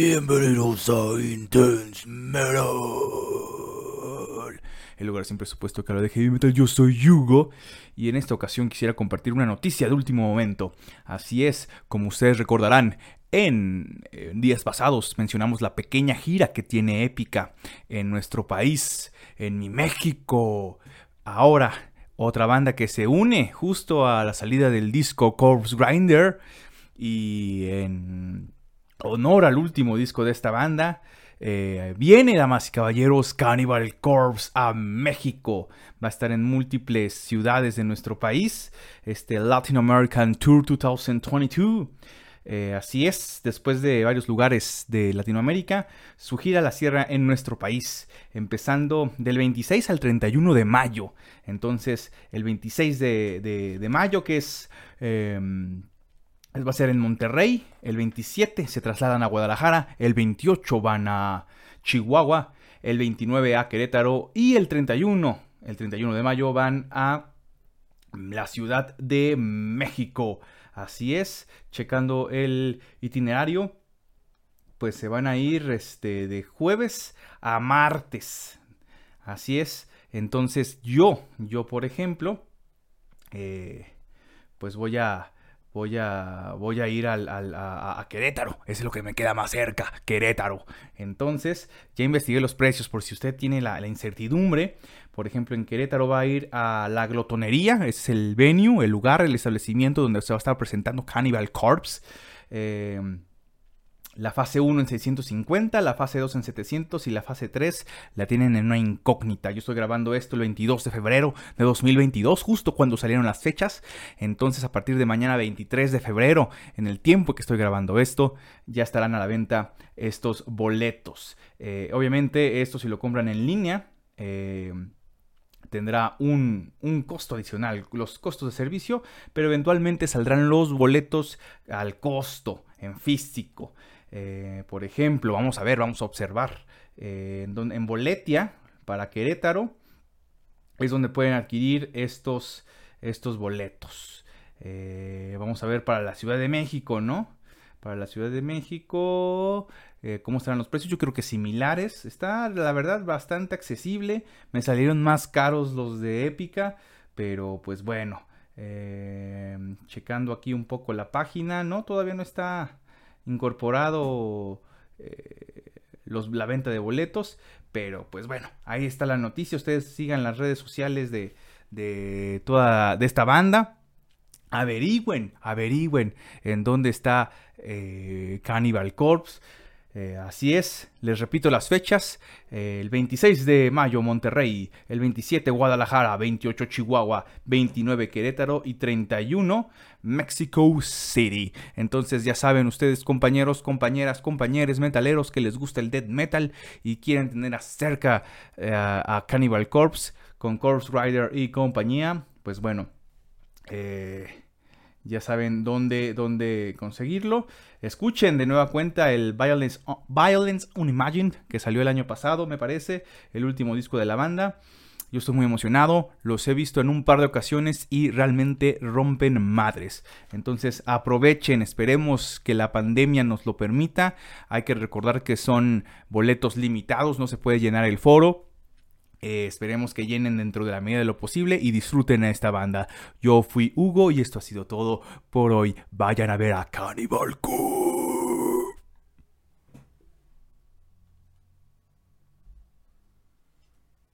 Bienvenidos a Intense Metal. El lugar sin presupuesto que habla de metal. Yo soy Hugo. Y en esta ocasión quisiera compartir una noticia de último momento. Así es, como ustedes recordarán, en, en días pasados mencionamos la pequeña gira que tiene Épica en nuestro país, en mi México. Ahora, otra banda que se une justo a la salida del disco Corpse Grinder. Y en honor al último disco de esta banda, eh, viene, damas y caballeros, Cannibal Corpse a México. Va a estar en múltiples ciudades de nuestro país. Este Latin American Tour 2022. Eh, así es, después de varios lugares de Latinoamérica, su gira la cierra en nuestro país, empezando del 26 al 31 de mayo. Entonces, el 26 de, mayo, que es... Em, va a ser en Monterrey, el 27 se trasladan a Guadalajara, el 28 van a Chihuahua, el 29 a Querétaro y el 31, el 31 de mayo van a la Ciudad de México. Así es, checando el itinerario, pues se van a ir este, de jueves a martes. Así es, entonces yo, yo por ejemplo, eh, pues voy a voy a, voy a ir al, a, Querétaro. Es lo que me queda más cerca, Querétaro. Entonces, ya investigué los precios por si usted tiene la, incertidumbre. Por ejemplo, en Querétaro va a ir a la glotonería. Es el venue, el lugar, el establecimiento donde se va a estar presentando Cannibal Corpse. Eh, la fase 1 en 650, la fase 2 en 700 y la fase 3 la tienen en una incógnita. Yo estoy grabando esto el 22 de febrero de 2022, justo cuando salieron las fechas. Entonces a partir de mañana 23 de febrero, en el tiempo que estoy grabando esto, ya estarán a la venta estos boletos. Eh, obviamente esto si lo compran en línea. Eh, tendrá un, un, costo adicional, los costos de servicio, pero eventualmente saldrán los boletos al costo en físico. Eh, por ejemplo, vamos a ver, vamos a observar. Eh, en, Boletia, para Querétaro, es donde pueden adquirir estos, estos boletos. Eh, vamos a ver para la Ciudad de México, ¿no? Para la Ciudad de México, ¿cómo estarán los precios? Yo creo que similares. Está, la verdad, bastante accesible. Me salieron más caros los de Épica, pero pues bueno. checando aquí un poco la página, ¿no? Todavía no está incorporado eh, los, la venta de boletos. Pero pues bueno, ahí está la noticia. Ustedes sigan las redes sociales de, de toda de esta banda. Averigüen, averigüen en dónde está eh, Cannibal Corpse. Eh, así es, les repito las fechas. el 26 de mayo Monterrey, el 27 Guadalajara, 28 Chihuahua, 29 Querétaro y 31 Mexico City. Entonces ya saben ustedes compañeros, compañeras, compañeros metaleros que les gusta el death metal y quieren tener acerca eh, a Cannibal Corpse con Corpse Rider y compañía. Pues bueno. Eh, ya saben dónde, dónde conseguirlo. Escuchen de nueva cuenta el Violence, Violence Unimagined, que salió el año pasado, me parece, el último disco de la banda. Yo estoy muy emocionado, los he visto en un par de ocasiones y realmente rompen madres. Entonces aprovechen, esperemos que la pandemia nos lo permita. Hay que recordar que son boletos limitados, no se puede llenar el foro. Eh, esperemos que llenen dentro de la medida de lo posible y disfruten a esta banda. Yo fui Hugo y esto ha sido todo por hoy. Vayan a ver a Cannibal Cool.